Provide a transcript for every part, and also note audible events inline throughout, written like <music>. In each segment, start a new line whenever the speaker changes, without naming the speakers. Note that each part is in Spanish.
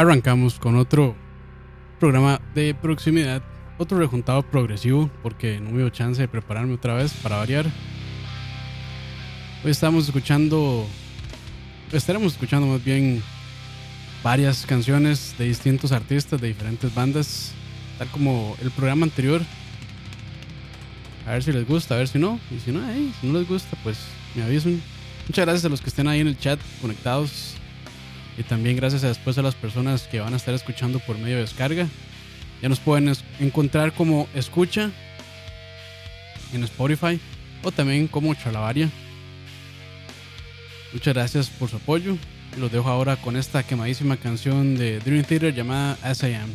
Arrancamos con otro programa de proximidad, otro rejuntado progresivo, porque no me dio chance de prepararme otra vez para variar. Hoy estamos escuchando, estaremos escuchando más bien varias canciones de distintos artistas de diferentes bandas, tal como el programa anterior. A ver si les gusta, a ver si no. Y si no, si no les gusta, pues me avisan. Muchas gracias a los que estén ahí en el chat conectados. Y también gracias a después a las personas que van a estar escuchando por medio de descarga. Ya nos pueden encontrar como escucha en Spotify o también como Chalabaria. Muchas gracias por su apoyo. Los dejo ahora con esta quemadísima canción de Dream Theater llamada As I Am.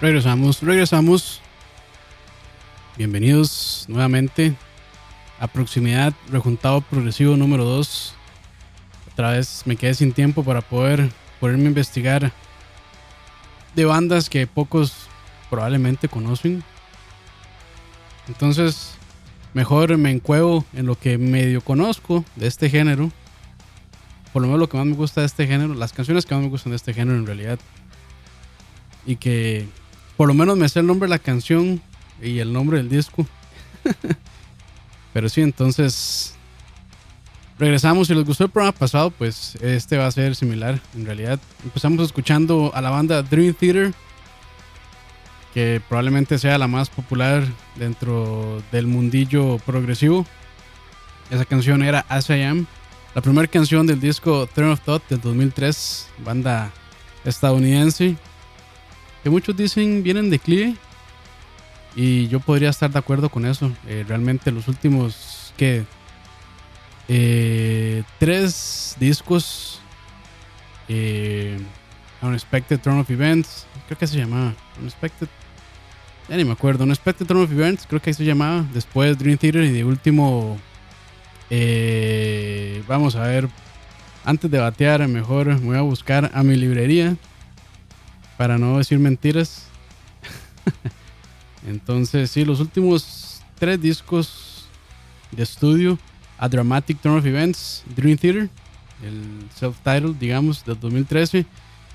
Regresamos, regresamos. Bienvenidos nuevamente a Proximidad Rejuntado Progresivo número 2. Otra vez me quedé sin tiempo para poder poderme investigar de bandas que pocos probablemente conocen. Entonces, mejor me encuevo en lo que medio conozco de este género. Por lo menos lo que más me gusta de este género, las canciones que más me gustan de este género en realidad. Y que por lo menos me sé el nombre de la canción y el nombre del disco. <laughs> Pero sí, entonces regresamos. Si les gustó el programa pasado, pues este va a ser similar. En realidad, empezamos escuchando a la banda Dream Theater, que probablemente sea la más popular dentro del mundillo progresivo. Esa canción era As I Am, la primera canción del disco Turn of Thought del 2003, banda estadounidense que muchos dicen vienen de declive. Y yo podría estar de acuerdo con eso. Eh, realmente los últimos, que eh, tres discos. Eh, Unexpected Turn of Events. Creo que se llamaba. Unexpected. Ya ni me acuerdo. Unexpected Turn of Events. Creo que ahí se llamaba. Después Dream Theater. Y de último. Eh, vamos a ver. Antes de batear, mejor me voy a buscar a mi librería para no decir mentiras. <laughs> Entonces, sí, los últimos tres discos de estudio, A Dramatic Turn of Events, Dream Theater, el self-titled, digamos, del 2013,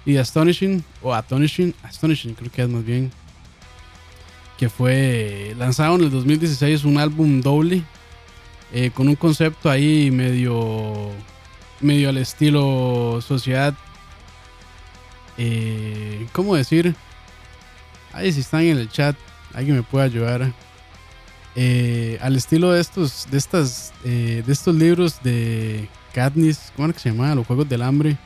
y Astonishing, o Astonishing, Astonishing creo que es más bien, que fue lanzado en el 2016, un álbum doble, eh, con un concepto ahí medio, medio al estilo sociedad eh, ¿cómo decir? Ahí si están en el chat, alguien me puede ayudar. Eh, al estilo de estos, de estas, eh, de estos libros de Katniss, ¿cómo que se llama? Los Juegos del Hambre.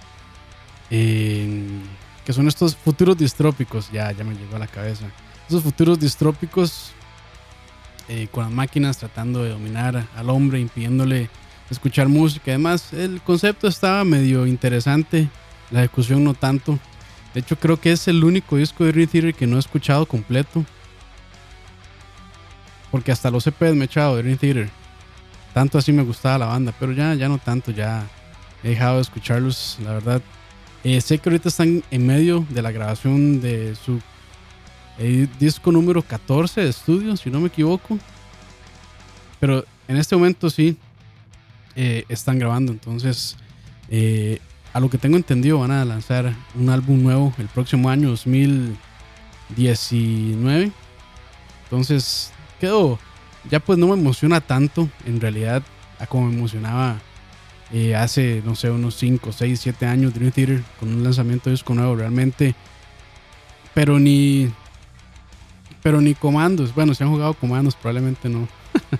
que son estos futuros distrópicos. Ya, ya me llegó a la cabeza. Esos futuros distrópicos con las máquinas tratando de dominar al hombre, impidiéndole escuchar música. Además, el concepto estaba medio interesante. La ejecución no tanto. De hecho, creo que es el único disco de Dream Theater que no he escuchado completo. Porque hasta los EPs me he echado de Dream Theater. Tanto así me gustaba la banda, pero ya, ya no tanto, ya he dejado de escucharlos, la verdad. Eh, sé que ahorita están en medio de la grabación de su eh, disco número 14 de estudio, si no me equivoco. Pero en este momento sí eh, están grabando, entonces a lo que tengo entendido, van a lanzar un álbum nuevo el próximo año 2019. Entonces, quedó. Ya pues no me emociona tanto, en realidad, a como me emocionaba eh, hace, no sé, unos 5, 6, 7 años Dream Theater con un lanzamiento de disco nuevo, realmente. Pero ni. Pero ni comandos. Bueno, si han jugado comandos, probablemente no. <laughs>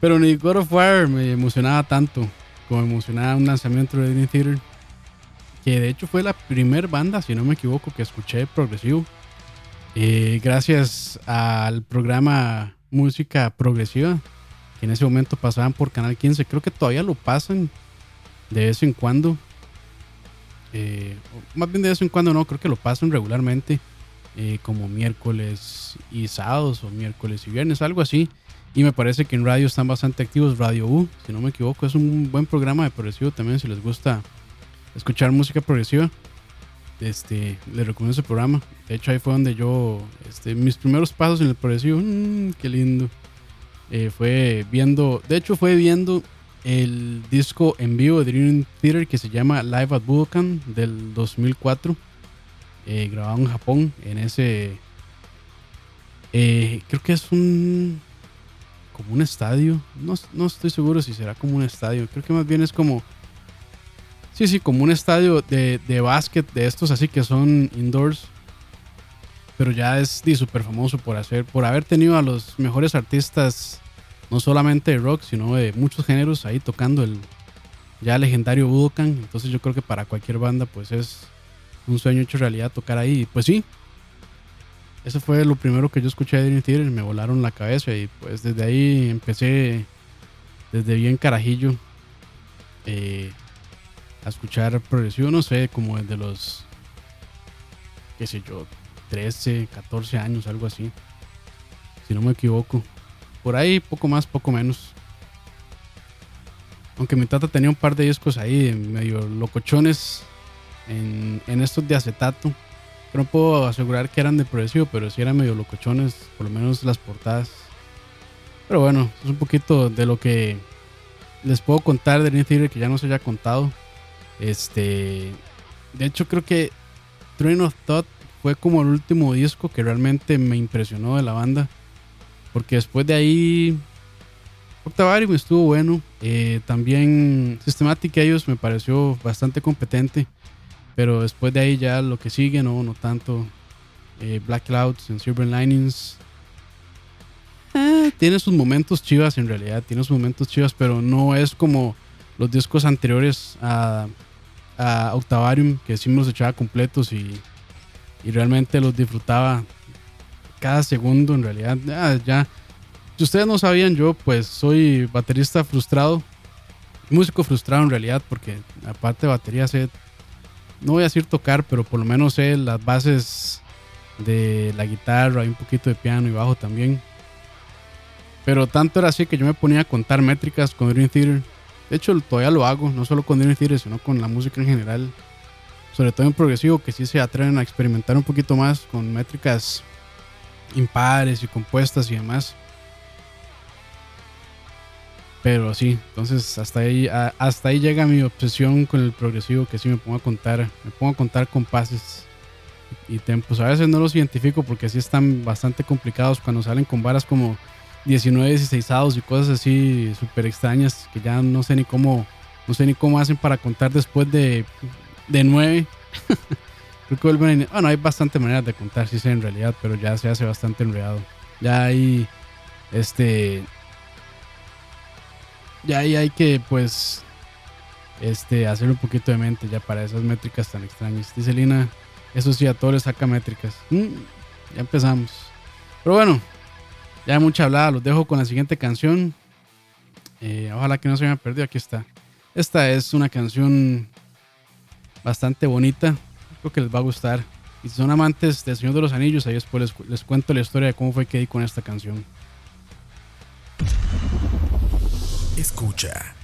pero ni God of War me emocionaba tanto como emocionada un lanzamiento de Dream Theater. Que de hecho fue la primera banda, si no me equivoco, que escuché progresivo. Eh, gracias al programa Música Progresiva, que en ese momento pasaban por Canal 15. Creo que todavía lo pasan de vez en cuando. Eh, más bien de vez en cuando no, creo que lo pasan regularmente. Eh, como miércoles y sábados o miércoles y viernes, algo así. Y me parece que en radio están bastante activos. Radio U, si no me equivoco, es un buen programa de progresivo también. Si les gusta escuchar música progresiva, este, les recomiendo ese programa. De hecho, ahí fue donde yo, este, mis primeros pasos en el progresivo, mmm, qué lindo. Eh, fue viendo, de hecho, fue viendo el disco en vivo de Dream Theater que se llama Live at Budokan del 2004, eh, grabado en Japón. En ese, eh, creo que es un como un estadio. No, estoy seguro si será como un estadio. Creo que más bien es como. Sí, sí, como un estadio de, de básquet de estos así que son indoors. Pero ya es súper famoso por por haber tenido a los mejores artistas, no solamente de rock, sino de muchos géneros ahí tocando el, ya legendario Budokan. Entonces yo creo que para cualquier banda pues es un sueño hecho realidad tocar ahí. Pues sí, eso fue lo primero que yo escuché de Dream Theater, me volaron la cabeza y pues desde ahí empecé, desde bien carajillo, eh, a escuchar progresivo, no sé, como desde los, qué sé yo, 13, 14 años, algo así, si no me equivoco. Por ahí, poco más, poco menos. Aunque mi tata tenía un par de discos ahí, medio locochones, en, en estos de acetato no puedo asegurar que eran de progresivo, pero sí eran medio locochones, por lo menos las portadas. Pero bueno, es un poquito de lo que les puedo contar de Dream que ya no se haya contado. Este, de hecho creo que Train of Thought fue como el último disco que realmente me impresionó de la banda. Porque después de ahí Octavarium estuvo bueno. Eh, también Systematic ellos me pareció bastante competente. Pero después de ahí ya lo que sigue, no, no tanto. Eh, Black Clouds en Silver Linings. Eh, tiene sus momentos chivas en realidad, tiene sus momentos chivas, pero no es como los discos anteriores a, Octavarium, que sí me los echaba completos y, y realmente los disfrutaba cada segundo en realidad. Ah, ya, si ustedes no sabían, yo pues soy baterista frustrado, músico frustrado en realidad, porque aparte de batería sé no voy a decir tocar, pero por lo menos sé las bases de la guitarra, hay un poquito de piano y bajo también. Pero tanto era así que yo me ponía a contar métricas con Dream Theater. De hecho, todavía lo hago, no solo con Dream Theater, sino con la música en general. Sobre todo en progresivo, que sí se atreven a experimentar un poquito más con métricas impares y compuestas y demás. Pero sí, entonces hasta ahí, hasta ahí llega mi obsesión con el progresivo, que sí me pongo a contar, me pongo a contar compases y tempos. A veces no los identifico porque sí están bastante complicados cuando salen con varas como 19, 16 y cosas así súper extrañas que ya no sé ni cómo, no sé ni cómo hacen para contar después de, de 9. <laughs> Creo que vuelven Bueno, hay bastante maneras de contar, sí sé en realidad, pero ya se hace bastante enredado. Ya hay, este, ya ahí hay que pues este hacer un poquito de mente ya para esas métricas tan extrañas. Dice Lina, eso sí, a todos les saca métricas. Mm, ya empezamos. Pero bueno, ya hay mucha hablada, los dejo con la siguiente canción. Eh, ojalá que no se me haya perdido, aquí está. Esta es una canción bastante bonita, creo que les va a gustar. Y si son amantes del Señor de los Anillos, ahí después les, les cuento la historia de cómo fue que di con esta canción.
Escucha.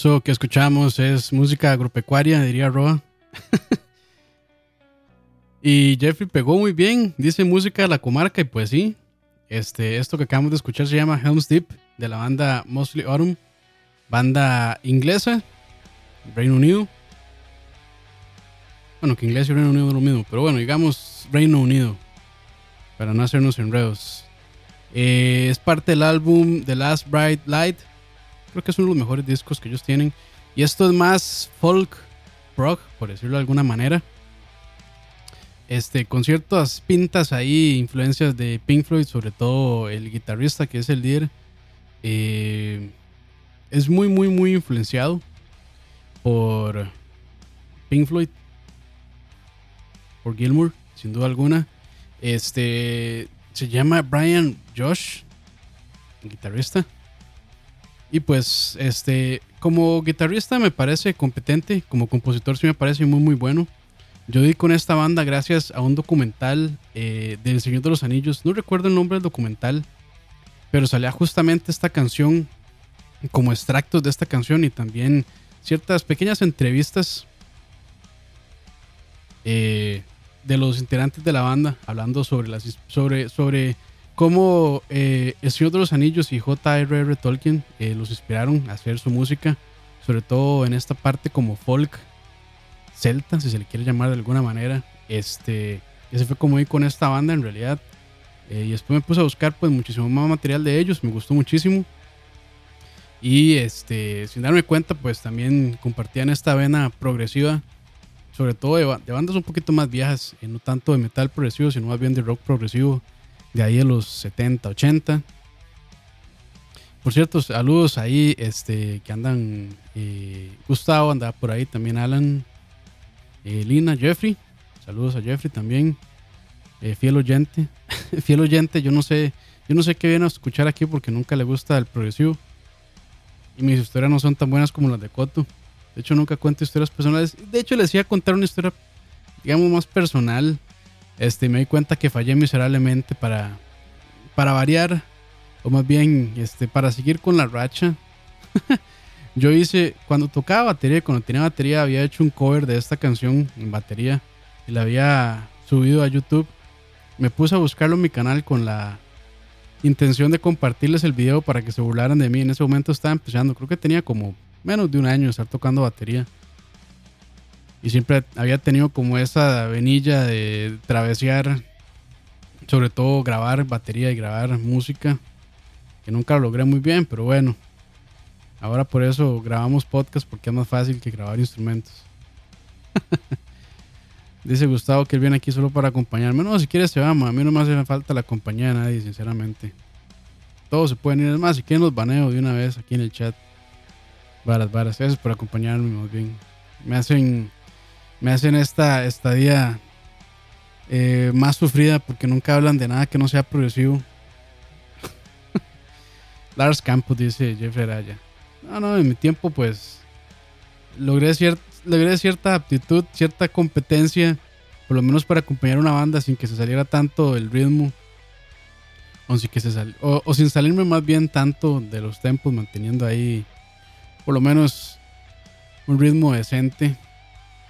Eso que escuchamos es música agropecuaria, diría Roa. <laughs> y Jeffrey pegó muy bien, dice música de la comarca y pues sí. Este, esto que acabamos de escuchar se llama Helm's Deep de la banda Mostly Autumn, banda inglesa, Reino Unido. Bueno, que inglés y Reino Unido es lo mismo, pero bueno, digamos Reino Unido, para no hacernos enredos. Eh, es parte del álbum The Last Bright Light, creo que es uno de los mejores discos que ellos tienen. Y esto es más folk rock, por decirlo de alguna manera. Este, con ciertas pintas ahí, influencias de Pink Floyd, sobre todo el guitarrista que es el líder. Eh, es muy, muy, muy influenciado por Pink Floyd, por Gilmour, sin duda alguna. Este se llama Brian Josh, guitarrista. Y pues, este, como guitarrista me parece competente, como compositor sí me parece muy, muy bueno. Yo di con esta banda gracias a un documental eh, del Señor de los Anillos. No recuerdo el nombre del documental, pero salía justamente esta canción como extractos de esta canción y también ciertas pequeñas entrevistas eh, de los integrantes de la banda hablando sobre las sobre sobre cómo eh, El Señor de los Anillos y J.R.R. Tolkien eh, los inspiraron a hacer su música, sobre todo en esta parte como folk celta, si se le quiere llamar de alguna manera. Este, ese fue como ir con esta banda en realidad. Eh, y después me puse a buscar pues muchísimo más material de ellos, me gustó muchísimo. Y este, sin darme cuenta, pues también compartían esta vena progresiva, sobre todo de, bandas un poquito más viejas, no tanto de metal progresivo, sino más bien de rock progresivo, de ahí de los 70, 80. Por cierto, saludos ahí este, que andan. Eh, Gustavo anda por ahí, también Alan, eh, Lina, Jeffrey. Saludos a Jeffrey también. Eh, fiel oyente. <laughs> fiel oyente, yo no sé. Yo no sé qué viene a escuchar aquí porque nunca le gusta el progresivo. Y mis historias no son tan buenas como las de Coto. De hecho, nunca cuento historias personales. De hecho, les iba a contar una historia, digamos, más personal. Este, me di cuenta que fallé miserablemente para, para variar. O más bien, este, para seguir con la racha. <laughs> Yo hice, cuando tocaba batería, cuando tenía batería, había hecho un cover de esta canción en batería. Y la había subido a YouTube. Me puse a buscarlo en mi canal con la intención de compartirles el video para que se burlaran de mí. En ese momento estaba empezando, creo que tenía como menos de un año de estar tocando batería. Y siempre había tenido como esa venilla de travesear, sobre todo grabar batería y grabar música, que nunca lo logré muy bien, pero bueno. Ahora por eso grabamos podcast porque es más fácil que grabar instrumentos. <laughs> Dice Gustavo que él viene aquí solo para acompañarme. No, si quieres se va, a mí no me hace falta la compañía de nadie, sinceramente. Todos se pueden ir. Es más, si quieren los baneo de una vez aquí en el chat. Varas, varas. Gracias por acompañarme, más bien. Me hacen, me hacen esta estadía eh, más sufrida porque nunca hablan de nada que no sea progresivo. <laughs> Lars Campos, dice Jeffrey Araya. No, no, en mi tiempo pues logré, logré cierta aptitud, cierta competencia, por lo menos para acompañar una banda sin que se saliera tanto el ritmo. O sin, o sin salirme más bien tanto de los tempos, manteniendo ahí por lo menos un ritmo decente,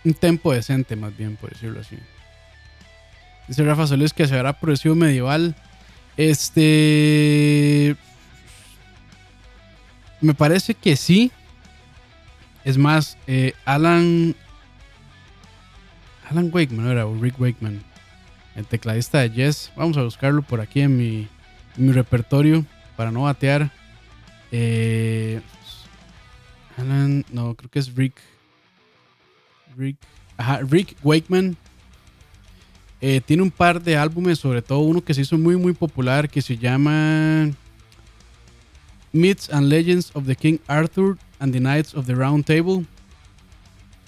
un tempo decente más bien, por decirlo así. Dice Rafa Solís que se hará progresivo medieval. Este. Me parece que sí. Es más, eh, Alan. Alan Wakeman, era, o Rick Wakeman, el tecladista de Yes. Vamos a buscarlo por aquí en mi, en mi repertorio para no batear. Eh, Alan, no, creo que es Rick. Rick. Ajá, Rick Wakeman. Eh, tiene un par de álbumes, sobre todo uno que se hizo muy, muy popular que se llama Myths and Legends of the King Arthur and the Knights of the Round Table.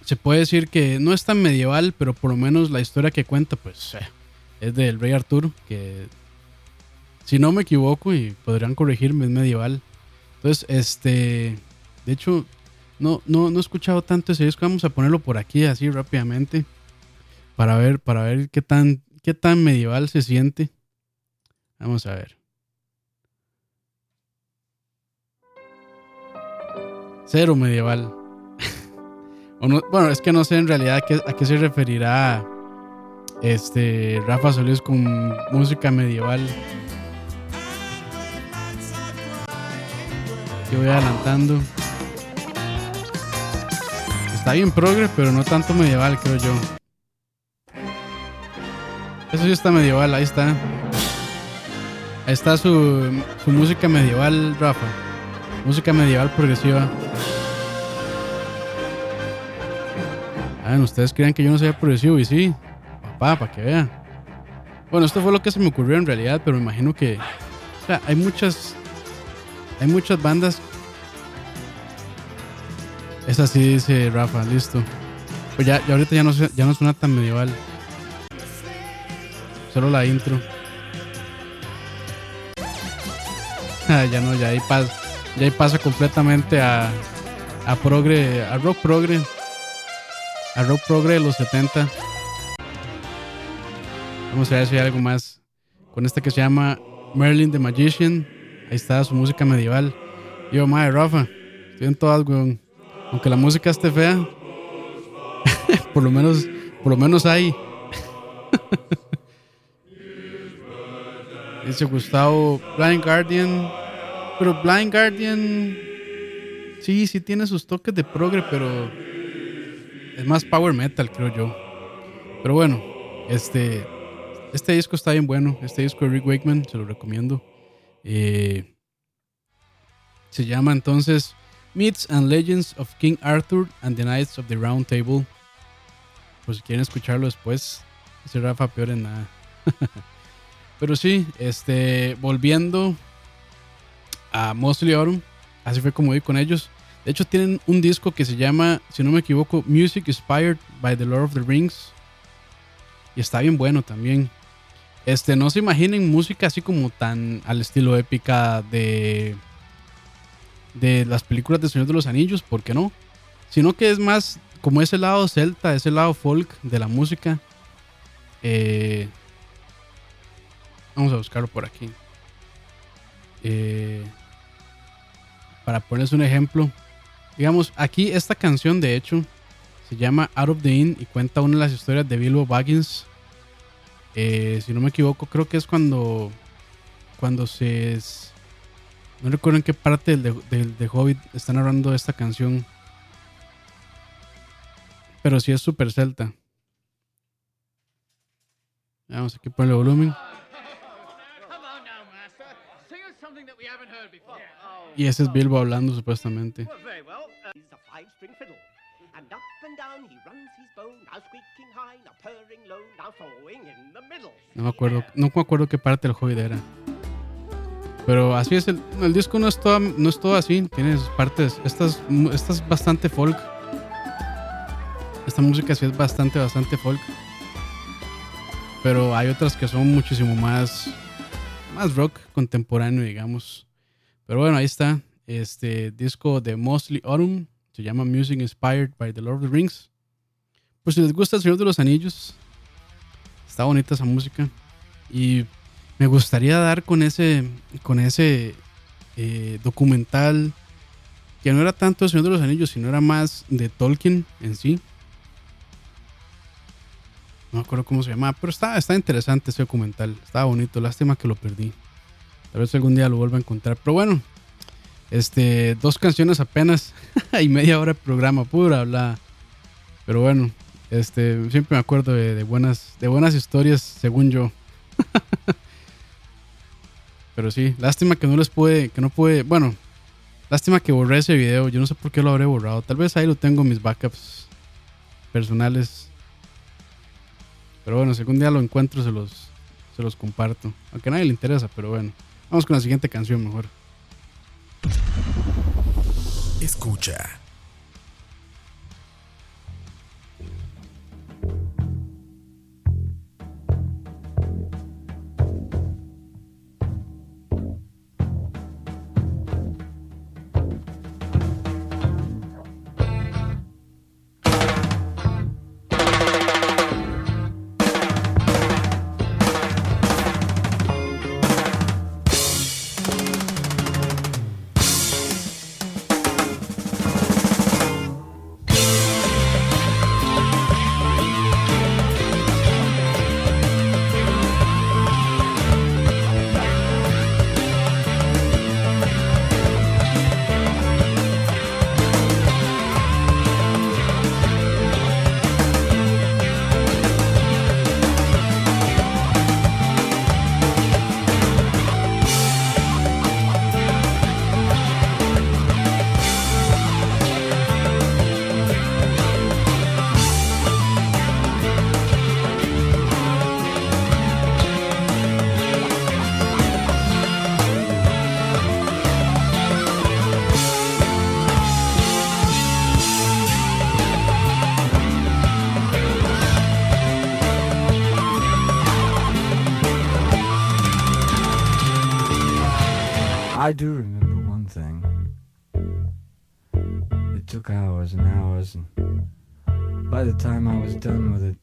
Se puede decir que no es tan medieval, pero por lo menos la historia que cuenta, pues eh, es del rey Arturo, que si no me equivoco y podrían corregirme, es medieval. Entonces, este, de hecho, no, no, no he escuchado tanto ese disco. Vamos a ponerlo por aquí así rápidamente. Para ver, para ver qué tan, qué tan medieval se siente. Vamos a ver. Cero medieval. <laughs> bueno, es que no sé en realidad a qué, a qué se referirá este Rafa Solís con música medieval. Aquí voy adelantando. Está bien progre, pero no tanto medieval, creo yo. Eso sí está medieval, ahí está. Ahí está su, su música medieval, Rafa. Música medieval progresiva. Ah, ustedes creen que yo no soy progresivo y sí, papá, para que vean. Bueno, esto fue lo que se me ocurrió en realidad, pero me imagino que, o sea, hay muchas, hay muchas bandas. Es así, dice Rafa, listo. Pues ya, ya ahorita ya no, ya no suena tan medieval. Solo la intro. <laughs> Ah, ya no, ya ahí pasa, ya ahí pasa completamente a, a progre, a rock progre a rock progre de los 70. Vamos a ver si hay algo más. Con esta que se llama Merlin the Magician. Ahí está su música medieval. Yo, madre, Rafa. Estoy en todas, weón. Aunque la música esté fea. <laughs> por lo menos, por lo menos hay. <laughs> Dice Gustavo, Blind Guardian. Pero Blind Guardian. Sí, sí tiene sus toques de progre, pero es más power metal, creo yo. Pero bueno, este, este disco está bien bueno. Este disco de Rick Wakeman, se lo recomiendo. Eh, se llama entonces Myths and Legends of King Arthur and the Knights of the Round Table. Pues si quieren escucharlo después, ese Rafa peor en nada. <laughs> Pero sí, este, volviendo a Mosley Autumn, así fue como vi con ellos. De hecho, tienen un disco que se llama, si no me equivoco, Music Inspired by the Lord of the Rings. Y está bien bueno también. Este, no se imaginen música así como tan al estilo épica de, de las películas de Señor de los Anillos, ¿por qué no? Sino que es más como ese lado celta, ese lado folk de la música. Eh, vamos a buscarlo por aquí. Eh, para ponerles un ejemplo, Digamos, aquí esta canción de hecho se llama Out of the Inn y cuenta una de las historias de Bilbo Baggins. Eh, si no me equivoco, creo que es cuando, cuando se... no recuerdo en qué parte del, de Hobbit están narrando esta canción. Pero sí es super celta. Vamos aquí por el volumen. Y ese es Bilbo hablando supuestamente. No me acuerdo, no me acuerdo qué parte del Hobbit era. Pero así es, el, el disco no es, todo, no es todo así, tiene sus partes. Esta es, esta es bastante folk. Esta música sí es bastante, bastante folk. Pero hay otras que son muchísimo más, más rock contemporáneo, digamos. Pero bueno, ahí está. Este disco de Mostly Autumn. Se llama Music Inspired by the Lord of the Rings. Pues si les gusta El Señor de los Anillos, está bonita esa música. Y me gustaría dar con ese, con ese eh, documental que no era tanto El Señor de los Anillos, sino era más de Tolkien en sí. No me acuerdo cómo se llamaba, pero está, está interesante ese documental. Estaba bonito, lástima que lo perdí. Tal vez algún día lo vuelva a encontrar. Pero bueno, este, dos canciones apenas <laughs> y media hora de programa, pura habla. Pero bueno, este, siempre me acuerdo de, buenas, de buenas historias, según yo. <laughs> Pero sí, lástima que no les puede, que no puede, bueno, lástima que borré ese video. Yo no sé por qué lo habré borrado. Tal vez ahí lo tengo mis backups personales. Pero bueno, si algún día lo encuentro se los, se los comparto. Aunque a nadie le interesa, pero bueno. Vamos con la siguiente canción mejor.
Escucha.
was, and by the time I was done with it,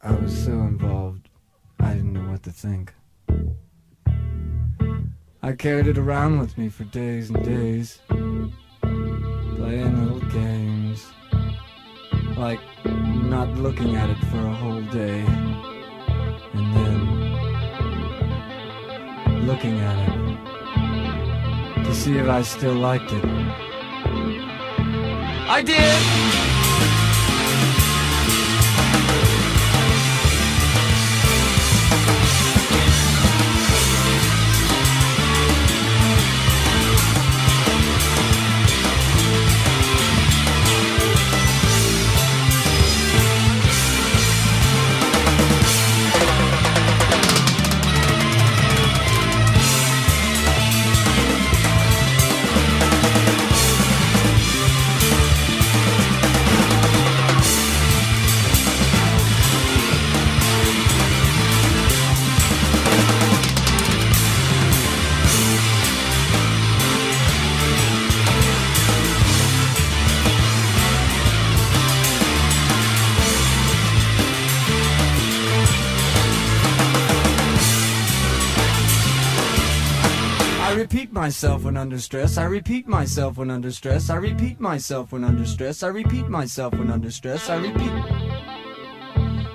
I was so involved, I didn't know what to think. I carried it around with me for days and days, playing little games, like not looking at it for a whole day, and then looking at it to see if I still liked it. I did. myself when under stress. I repeat myself when under stress. I repeat myself when under stress. I repeat myself when under stress. I repeat.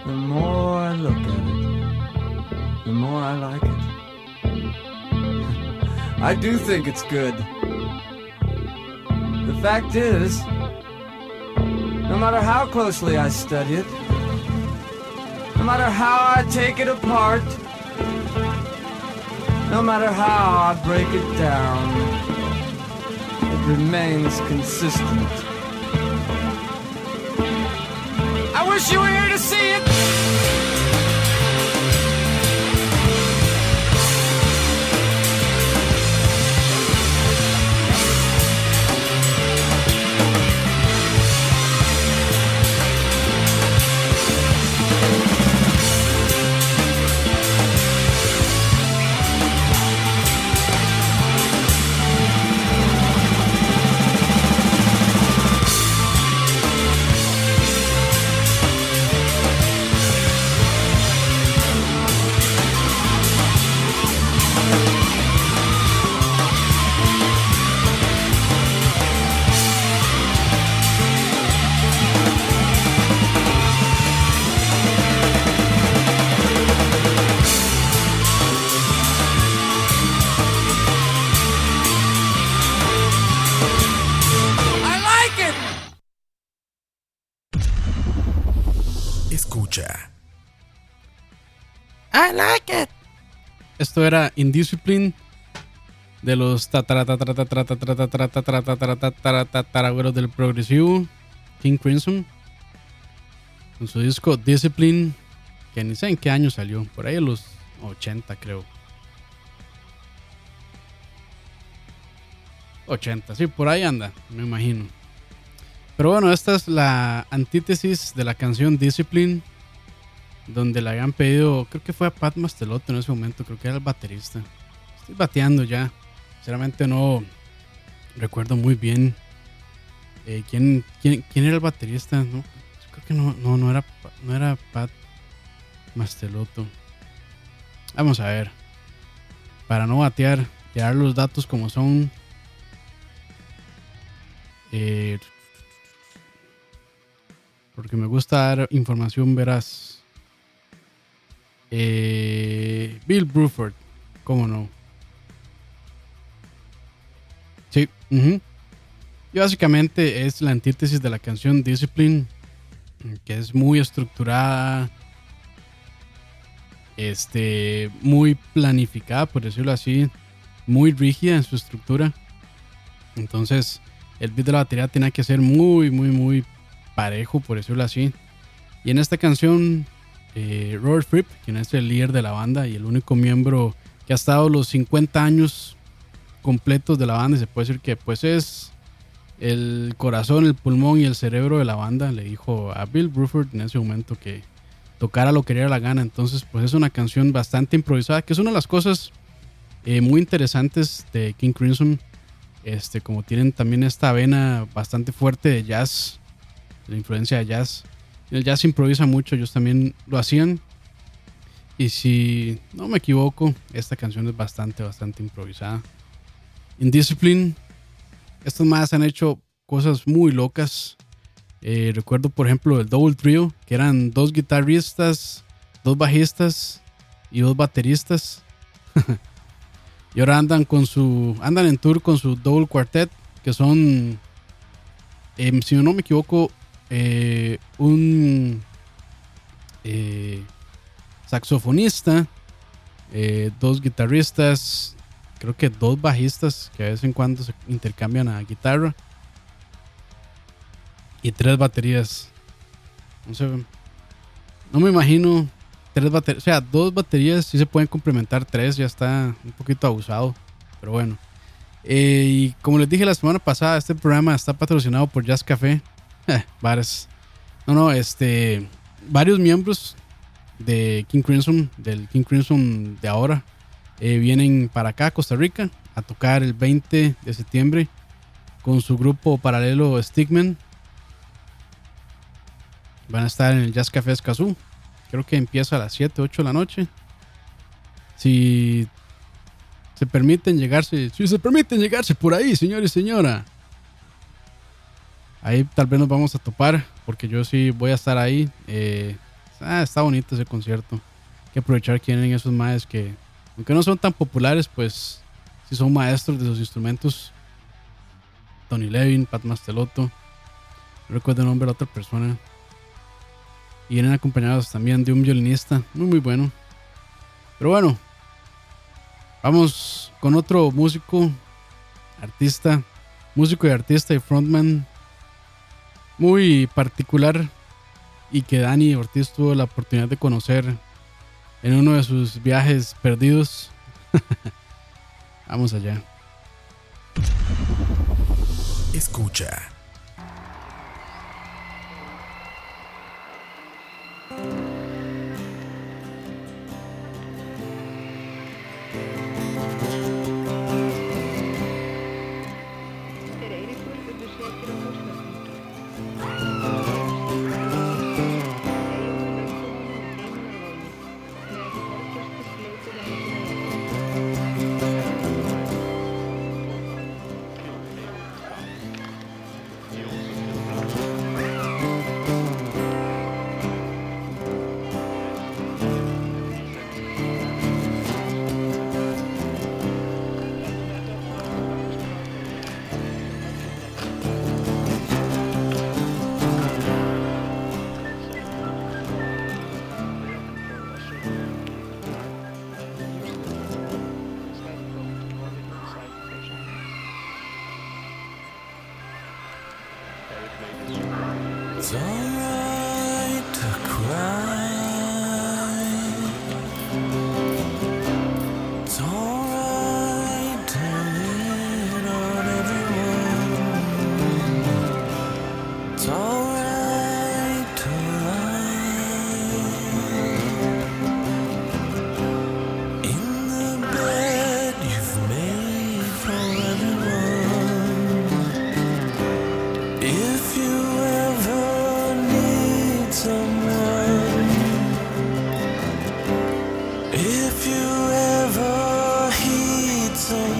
The more I look at it, the more I like it. <laughs> I do think it's good. The fact is, no matter how closely I study it, no matter how I take it apart, no matter how I break it down, it remains consistent. I wish you were here to see it. I like it.
Esto era Indiscipline de los tataratataratataratataratataratataratataratataratataratatarabuelos del progresivo King Crimson con su disco Discipline que ni sé en qué año salió por ahí los 80 creo 80 sí por ahí anda me imagino pero bueno esta es la antítesis de la canción Discipline donde le habían pedido, creo que fue a Pat Mastelotto en ese momento, creo que era el baterista. Estoy bateando ya, sinceramente no recuerdo muy bien eh, ¿quién, quién, quién era el baterista. No, creo que no, no, no, era, no era Pat Mastelotto. Vamos a ver. Para no batear dar los datos como son. Eh, porque me gusta dar información veraz. Eh, Bill Bruford, ¿cómo no? Sí, y básicamente es la antítesis de la canción Discipline, que es muy estructurada, este, muy planificada, por decirlo así, muy rígida en su estructura. Entonces, el beat de la batería tiene que ser muy, muy, muy parejo, por decirlo así. Y en esta canción, eh, Robert Fripp, quien es el líder de la banda y el único miembro que ha estado los 50 años completos de la banda, se puede decir que pues es el corazón, el pulmón y el cerebro de la banda. Le dijo a Bill Bruford en ese momento que tocara lo que quería la gana. Entonces, pues es una canción bastante improvisada, que es una de las cosas eh, muy interesantes de King Crimson. Este, como tienen también esta vena bastante fuerte de jazz, la influencia de jazz. El jazz improvisa mucho, ellos también lo hacían. Y si no me equivoco, esta canción es bastante, bastante improvisada. Indiscipline, estos más han hecho cosas muy locas. Eh, recuerdo, por ejemplo, el Double Trio, que eran dos guitarristas, dos bajistas y dos bateristas. <laughs> y ahora andan con su. andan en tour con su Double Quartet, que son. Em, si no me equivoco, eh, un eh, saxofonista, dos guitarristas, creo que dos bajistas que de vez en cuando se intercambian a guitarra y tres baterías. No sé, no me imagino tres baterías, o sea, dos baterías sí se pueden complementar, tres ya está un poquito abusado, pero bueno. Eh, y como les dije la semana pasada, este programa está patrocinado por Jazz Café. <laughs> No, no, este, varios miembros de King Crimson, del King Crimson de ahora, eh, vienen para acá, Costa Rica, a tocar el 20 de septiembre con su grupo paralelo Stigman. Van a estar en el Jazz Café Escazú. Creo que empieza a las 7, 8 de la noche. Si se permiten llegarse, si se permiten llegarse por ahí, señor y señora. Ahí tal vez nos vamos a topar, porque yo sí voy a estar ahí. Eh, ah, está bonito ese concierto. Hay que aprovechar que tienen esos maes que aunque no son tan populares, pues si son maestros de sus instrumentos. Tony Levin, Pat Mastelotto. No recuerdo el nombre de la otra persona. Y vienen acompañados también de un violinista muy muy bueno. Pero bueno, vamos con otro músico, artista, músico y artista y frontman muy particular y que Dani Ortiz tuvo la oportunidad de conocer en uno de sus viajes perdidos. <laughs> Vamos allá.
Escucha.
if you ever heed
some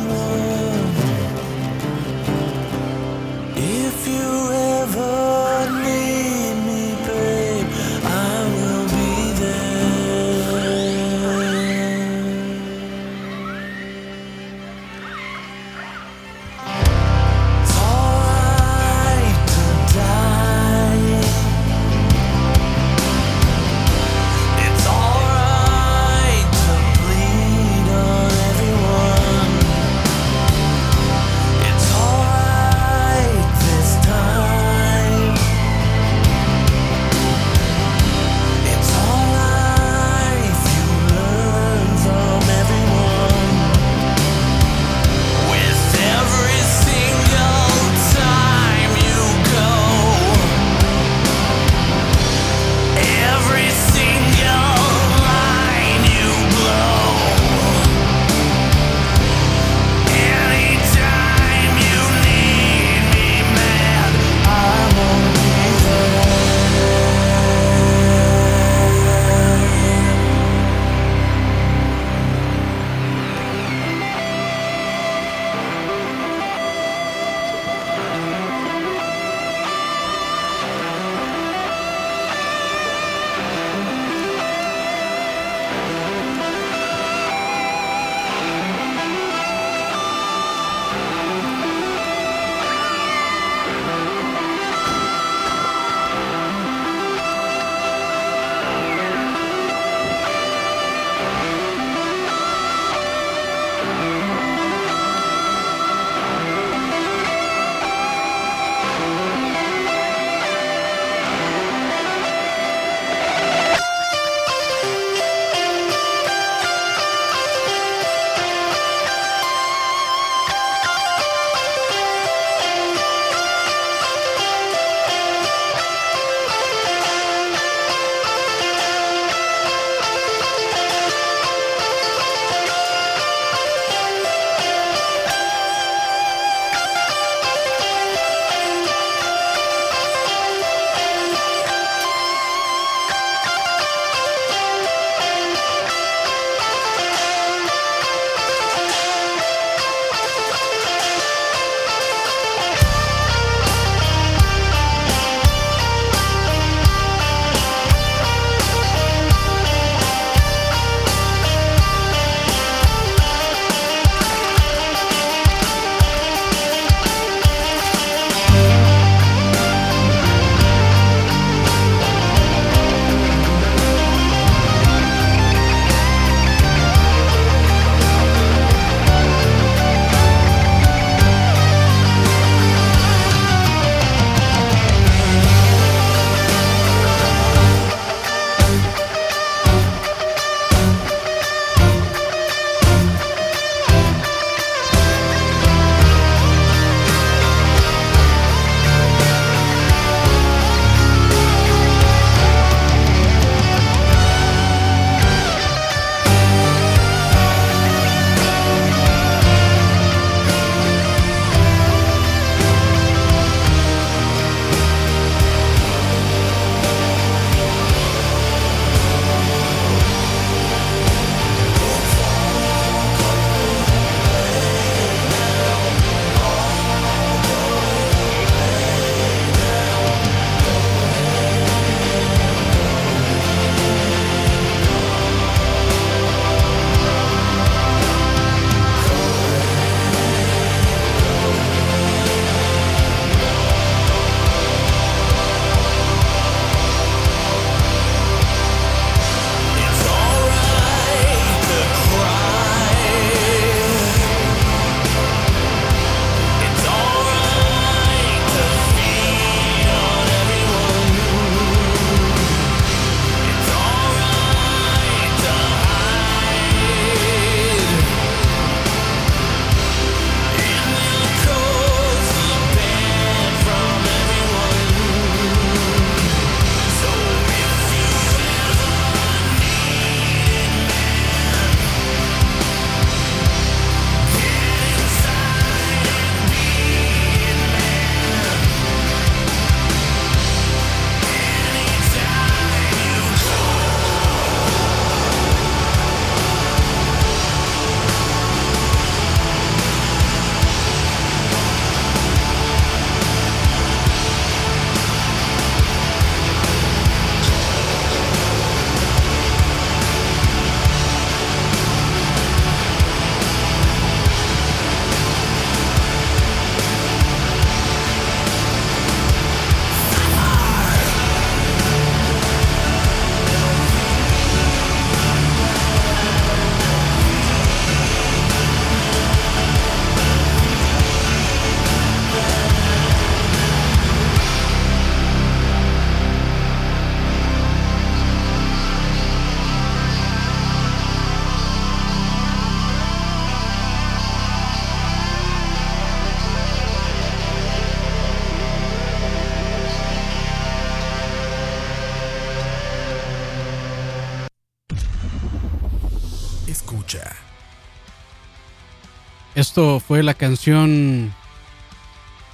Fue la canción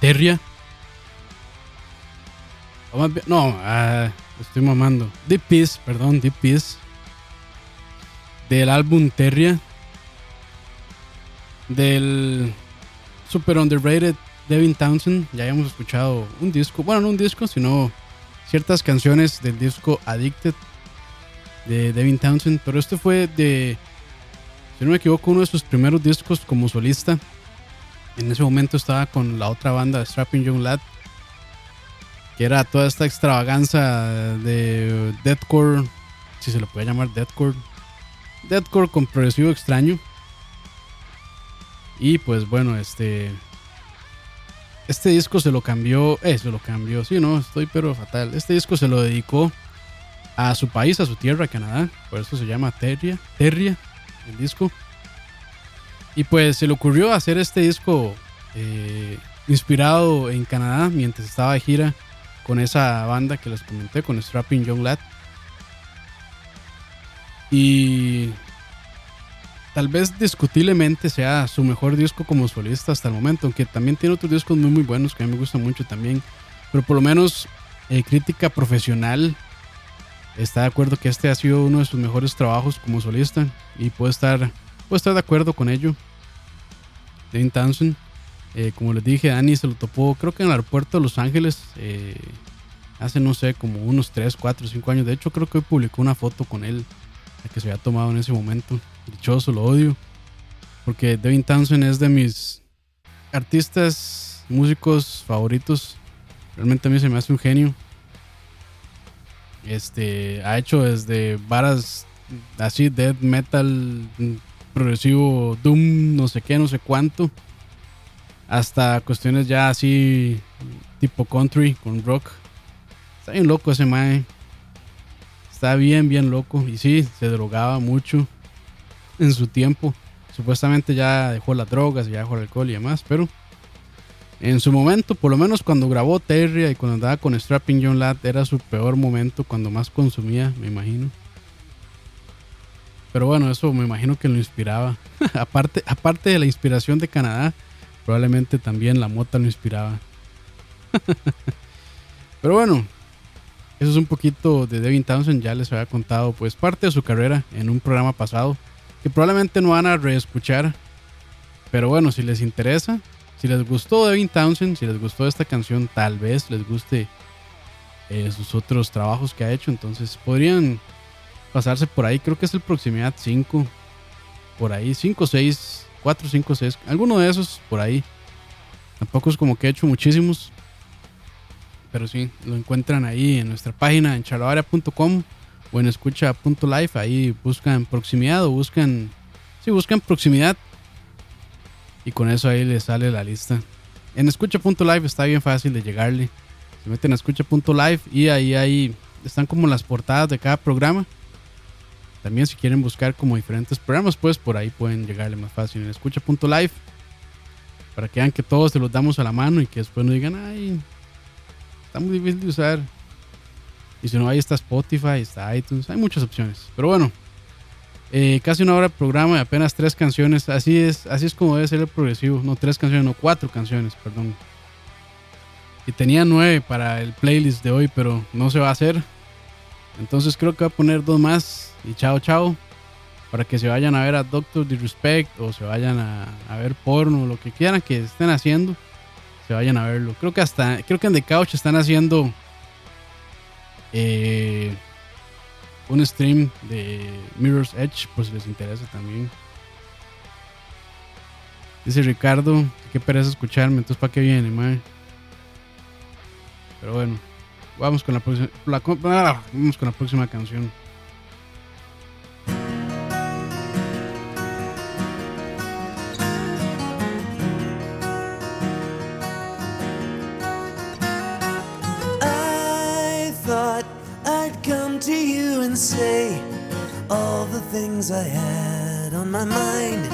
Terria. No, uh, estoy mamando. Deep Peace, perdón, Deep Peace. Del álbum Terria. Del super underrated Devin Townsend. Ya habíamos escuchado un disco, bueno, no un disco, sino ciertas canciones del disco Addicted de Devin Townsend. Pero este fue de, si no me equivoco, uno de sus primeros discos como solista. En ese momento estaba con la otra banda, Strapping Young Lad, que era toda esta extravaganza de deathcore, si se lo puede llamar deathcore, deathcore con progresivo extraño. Y pues bueno, este este disco se lo cambió, eh, se lo cambió, sí, no, estoy pero fatal. Este disco se lo dedicó a su país, a su tierra, Canadá, por eso se llama Terria, Terria, el disco. Y pues se le ocurrió hacer este disco eh, inspirado en Canadá mientras estaba de gira con esa banda que les comenté, con Strapping Young Lad. Y tal vez discutiblemente sea su mejor disco como solista hasta el momento, aunque también tiene otros discos muy muy buenos que a mí me gustan mucho también, pero por lo menos eh, crítica profesional está de acuerdo que este ha sido uno de sus mejores trabajos como solista y puede estar, puede estar de acuerdo con ello. Dane Townsend, eh, como les dije, Dani se lo topó creo que en el aeropuerto de Los Ángeles eh, hace no sé, como unos 3, 4, 5 años. De hecho creo que hoy publicó una foto con él, la que se había tomado en ese momento. Dichoso, lo odio. Porque Devin Townsend es de mis artistas, músicos favoritos. Realmente a mí se me hace un genio. Este ha hecho desde varas así, death metal, progresivo, doom, no sé qué, no sé cuánto. Hasta cuestiones ya así, tipo country con rock. Está bien loco ese mae. Está bien, bien loco. Y sí, se drogaba mucho en su tiempo. Supuestamente ya dejó las drogas, ya dejó el alcohol y demás, pero en su momento, por lo menos cuando grabó Terry y cuando andaba con Strapping John Lad, era su peor momento, cuando más consumía, me imagino. Pero bueno, eso me imagino que lo inspiraba. <laughs> aparte, aparte de la inspiración de Canadá, probablemente también la mota lo inspiraba. <laughs> Pero bueno, eso es un poquito de Devin Townsend. Ya les había contado pues parte de su carrera en un programa pasado que probablemente no van a reescuchar. Pero bueno, si les interesa, si les gustó Devin Townsend, si les gustó esta canción, tal vez les guste eh, sus otros trabajos que ha hecho. Entonces podrían pasarse por ahí. Creo que es el Proximidad 5. Por ahí, 5, 6, 4, 5, 6. Alguno de esos por ahí. Tampoco es como que he hecho muchísimos. Pero sí, lo encuentran ahí en nuestra página en charlavaria.com o en escucha.live. Ahí buscan proximidad o buscan. Sí, buscan proximidad. Y con eso ahí les sale la lista. En escucha.live está bien fácil de llegarle. Se meten a escucha.live y ahí, ahí están como las portadas de cada programa. También si quieren buscar como diferentes programas, pues por ahí pueden llegarle más fácil en escucha.live. Para que vean que todos se los damos a la mano y que después no digan, ay, está muy difícil de usar. Y si no, ahí está Spotify, está iTunes, hay muchas opciones. Pero bueno, eh, casi una hora de programa y apenas tres canciones. Así es, así es como debe ser el progresivo. No tres canciones, no cuatro canciones, perdón. Y tenía nueve para el playlist de hoy, pero no se va a hacer. Entonces creo que voy a poner dos más y chao, chao. Para que se vayan a ver a Doctor Disrespect o se vayan a, a ver porno, lo que quieran que estén haciendo. Se vayan a verlo. Creo que hasta, creo que en The Couch están haciendo eh, un stream de Mirror's Edge, por si les interesa también. Dice Ricardo, qué pereza escucharme, entonces para qué viene, mae. Pero bueno, vamos con la la, ah, vamos con la próxima canción.
Say all the things I had on my mind.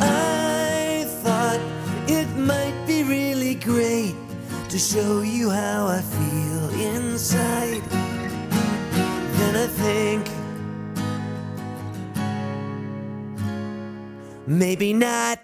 I thought it might be really great to show you how I feel inside. Then I think, maybe not.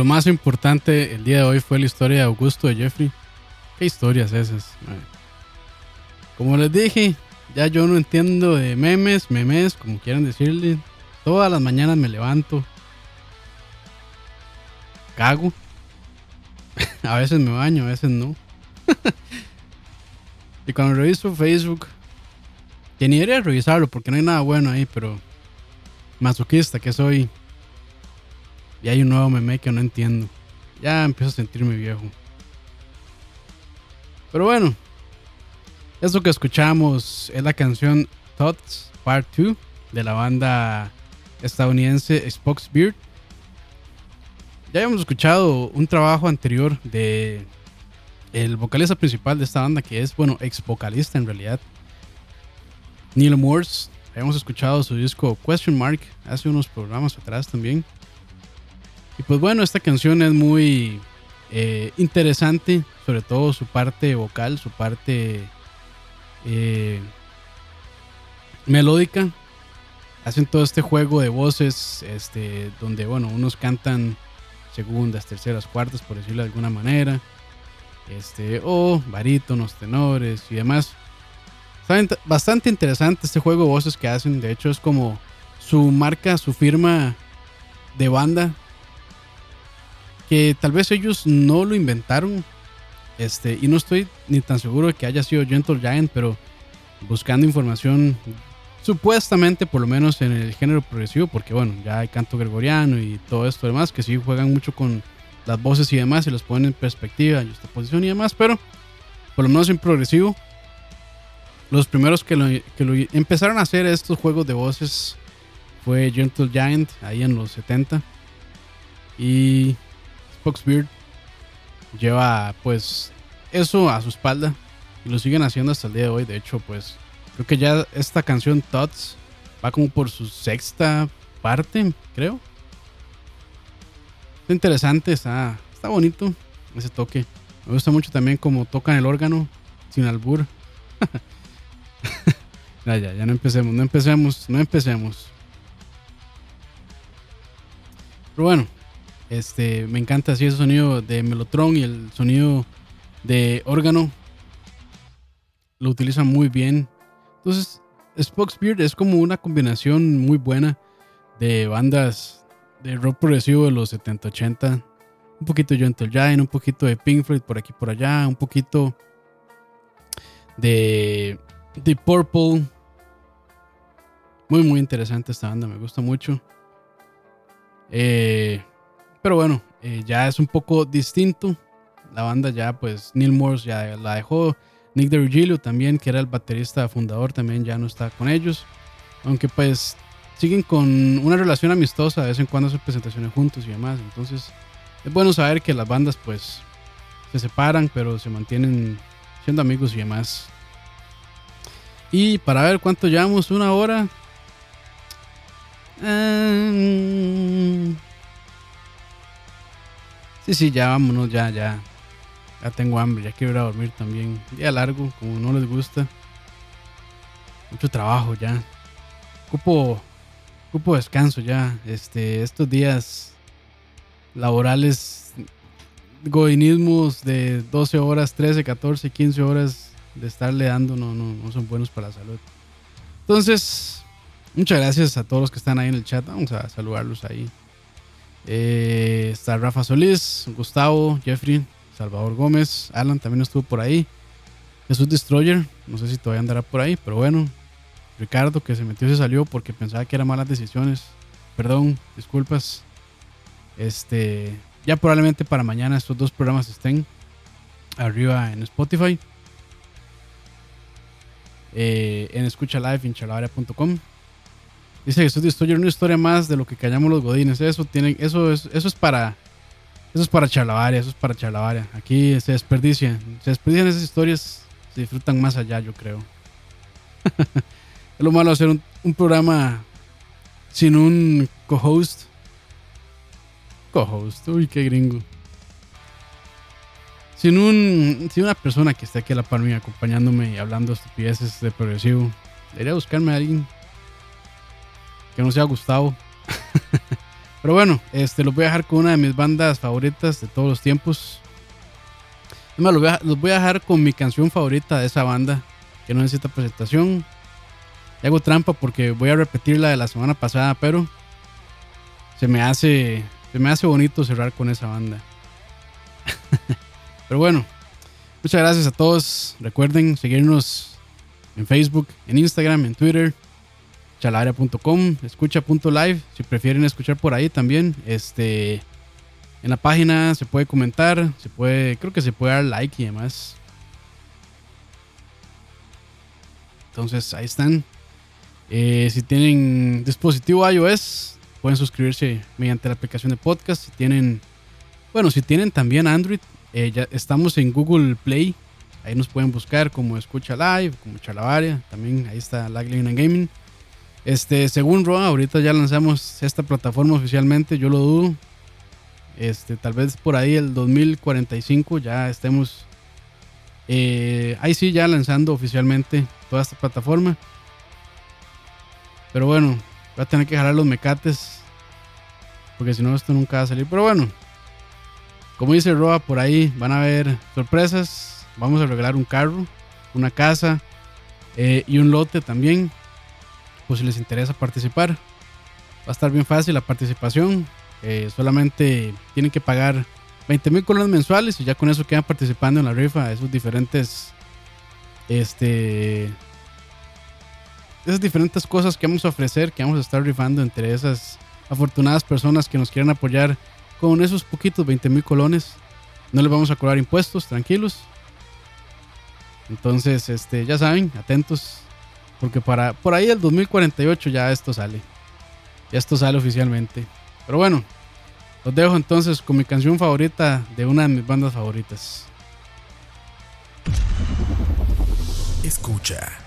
Lo más importante el día de hoy fue la historia de Augusto de Jeffrey. ¿Qué historias esas? Como les dije, ya yo no entiendo de memes, memes, como quieran decirle. Todas las mañanas me levanto. Cago. <laughs> a veces me baño, a veces no. <laughs> y cuando reviso Facebook, que ni debería revisarlo porque no hay nada bueno ahí, pero masoquista que soy. Y hay un nuevo meme que no entiendo. Ya empiezo a sentirme viejo. Pero bueno, eso que escuchamos es la canción Thoughts Part 2 de la banda estadounidense Spock's Beard. Ya habíamos escuchado un trabajo anterior de el vocalista principal de esta banda, que es, bueno, ex vocalista en realidad, Neil Morse. Habíamos escuchado su disco Question Mark hace unos programas atrás también. Y pues bueno, esta canción es muy eh, interesante, sobre todo su parte vocal, su parte eh, melódica. Hacen todo este juego de voces, este, donde bueno, unos cantan segundas, terceras, cuartas, por decirlo de alguna manera. Este, o barítonos, tenores y demás. Está bastante interesante este juego de voces que hacen. De hecho, es como su marca, su firma de banda. Que tal vez ellos no lo inventaron. Este, y no estoy ni tan seguro de que haya sido Gentle Giant, pero buscando información, supuestamente, por lo menos en el género progresivo, porque bueno, ya hay canto gregoriano y todo esto demás, que sí juegan mucho con las voces y demás, y los ponen en perspectiva, y esta posición y demás, pero por lo menos en progresivo, los primeros que lo, que lo empezaron a hacer estos juegos de voces fue Gentle Giant, ahí en los 70, y Spoxbeard lleva pues eso a su espalda y lo siguen haciendo hasta el día de hoy. De hecho, pues creo que ya esta canción Tots va como por su sexta parte, creo. Está interesante, está, está bonito ese toque. Me gusta mucho también como tocan el órgano sin albur. <laughs> ya, ya, ya no empecemos, no empecemos, no empecemos. Pero bueno, este, me encanta así ese sonido de Melotron y el sonido de órgano. Lo utilizan muy bien. Entonces, Spoxbeard es como una combinación muy buena de bandas de rock progresivo de los 70-80. Un poquito de Gentle Giant, un poquito de Pink Floyd por aquí por allá, un poquito de, de Purple. Muy, muy interesante esta banda, me gusta mucho. Eh, pero bueno, eh, ya es un poco distinto. La banda ya, pues, Neil Morse ya la dejó. Nick de Virgilio también, que era el baterista fundador, también ya no está con ellos. Aunque pues siguen con una relación amistosa, de vez en cuando hacen presentaciones juntos y demás. Entonces es bueno saber que las bandas pues se separan, pero se mantienen siendo amigos y demás. Y para ver cuánto llevamos, una hora. Ah, Sí, sí, ya vámonos, ya, ya. Ya tengo hambre, ya quiero ir a dormir también. Día largo, como no les gusta. Mucho trabajo ya. Ocupo, ocupo descanso ya. Este, estos días laborales, godinismos de 12 horas, 13, 14, 15 horas de estarle dando no, no, no son buenos para la salud. Entonces, muchas gracias a todos los que están ahí en el chat. Vamos a saludarlos ahí. Eh, está Rafa Solís, Gustavo, Jeffrey, Salvador Gómez, Alan también estuvo por ahí. Jesús Destroyer, no sé si todavía andará por ahí, pero bueno. Ricardo que se metió y se salió porque pensaba que eran malas decisiones. Perdón, disculpas. Este, ya probablemente para mañana estos dos programas estén arriba en Spotify. Eh, en escucha live en. Dice Jesús Destroyer una historia más de lo que callamos los godines. Eso tienen, eso es, eso es para eso es para charlavaria, eso es para charlavaria. Aquí se desperdician, se desperdician esas historias, se disfrutan más allá, yo creo. <laughs> es lo malo hacer un, un programa sin un co-host. Co-host, uy, qué gringo. Sin un, sin una persona que esté aquí a la par mía acompañándome y hablando estupideces de progresivo. Debería buscarme a alguien que no sea Gustavo. <laughs> Pero bueno, este, los voy a dejar con una de mis bandas favoritas de todos los tiempos. Es más, los voy, a, los voy a dejar con mi canción favorita de esa banda, que no necesita presentación. Hago trampa porque voy a repetir la de la semana pasada, pero se me hace, se me hace bonito cerrar con esa banda. <laughs> pero bueno, muchas gracias a todos. Recuerden seguirnos en Facebook, en Instagram, en Twitter chalaria.com, escucha.live, si prefieren escuchar por ahí también. Este, en la página se puede comentar, se puede, creo que se puede dar like y demás. Entonces ahí están. Eh, si tienen dispositivo iOS, pueden suscribirse mediante la aplicación de podcast. Si tienen, bueno, si tienen también Android, eh, ya estamos en Google Play Ahí nos pueden buscar como Escucha Live, como Chalabaria. También ahí está Lag Living and Gaming. Este, según Roa, ahorita ya lanzamos esta plataforma oficialmente. Yo lo dudo. Este, tal vez por ahí el 2045 ya estemos. eh, ahí sí, ya lanzando oficialmente toda esta plataforma. Pero bueno, voy a tener que jalar los mecates. Porque si no, esto nunca va a salir. Pero bueno, como dice Roa, por ahí van a haber sorpresas. Vamos a regalar un carro, una casa eh, y un lote también. Pues si les interesa participar, va a estar bien fácil la participación. Eh, solamente tienen que pagar 20 mil colones mensuales y ya con eso quedan participando en la rifa. Esos diferentes. Este. Esas diferentes cosas que vamos a ofrecer, que vamos a estar rifando entre esas afortunadas personas que nos quieran apoyar con esos poquitos 20 mil colones. No les vamos a cobrar impuestos, tranquilos. Entonces, este, ya saben, atentos. Porque para por ahí el 2048 ya esto sale. Ya esto sale oficialmente. Pero bueno, los dejo entonces con mi canción favorita de una de mis bandas favoritas.
Escucha.